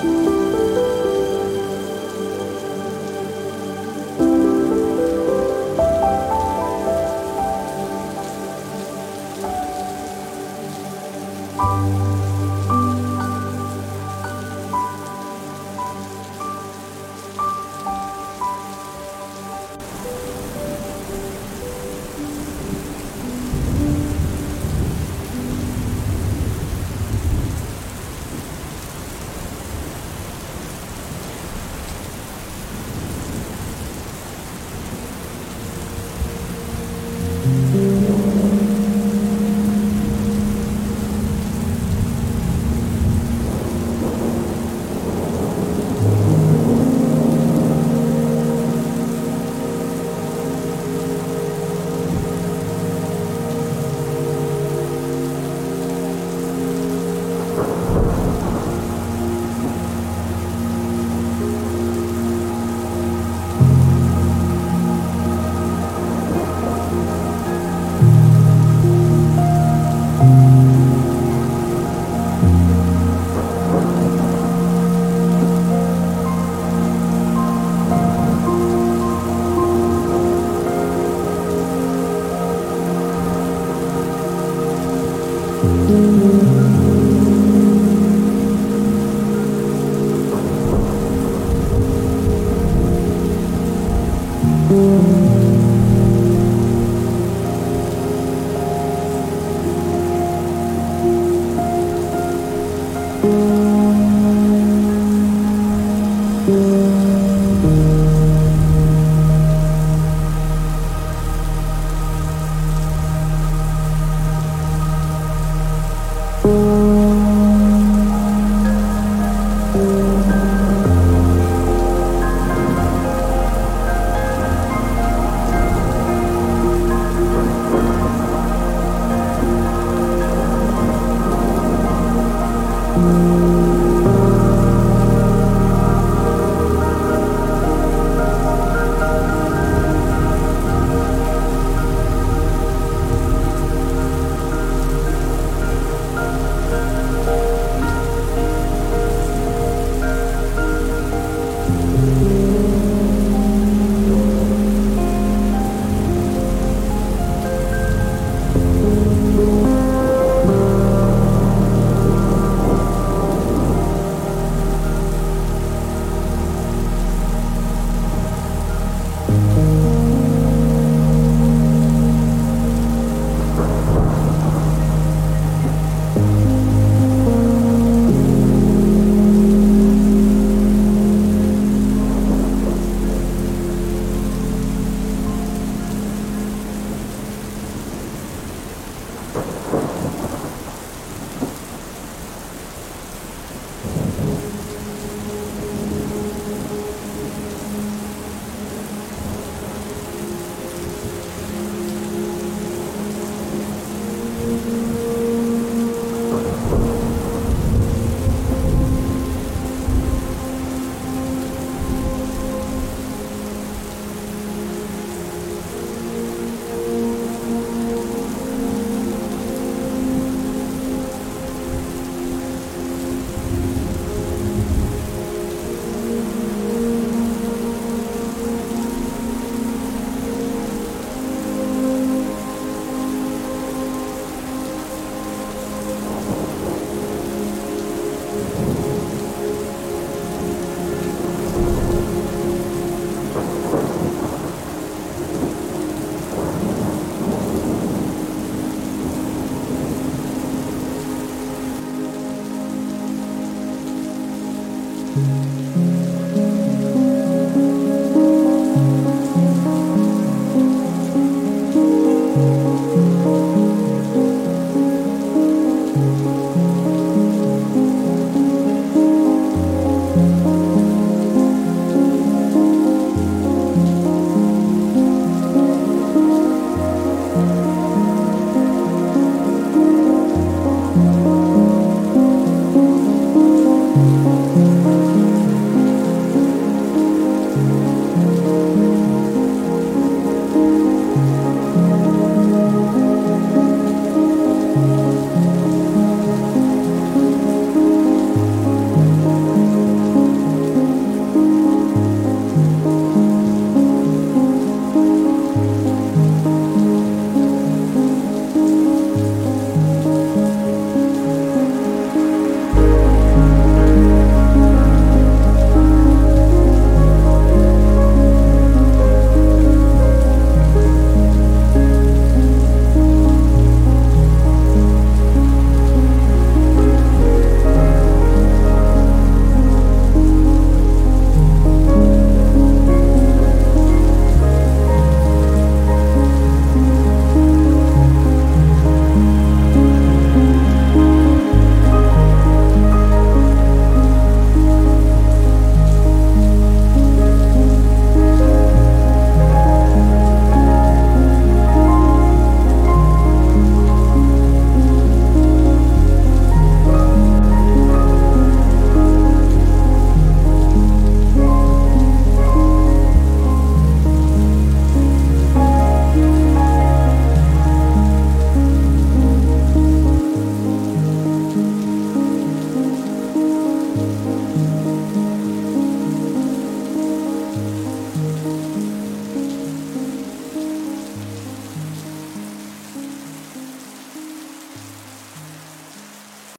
嗯。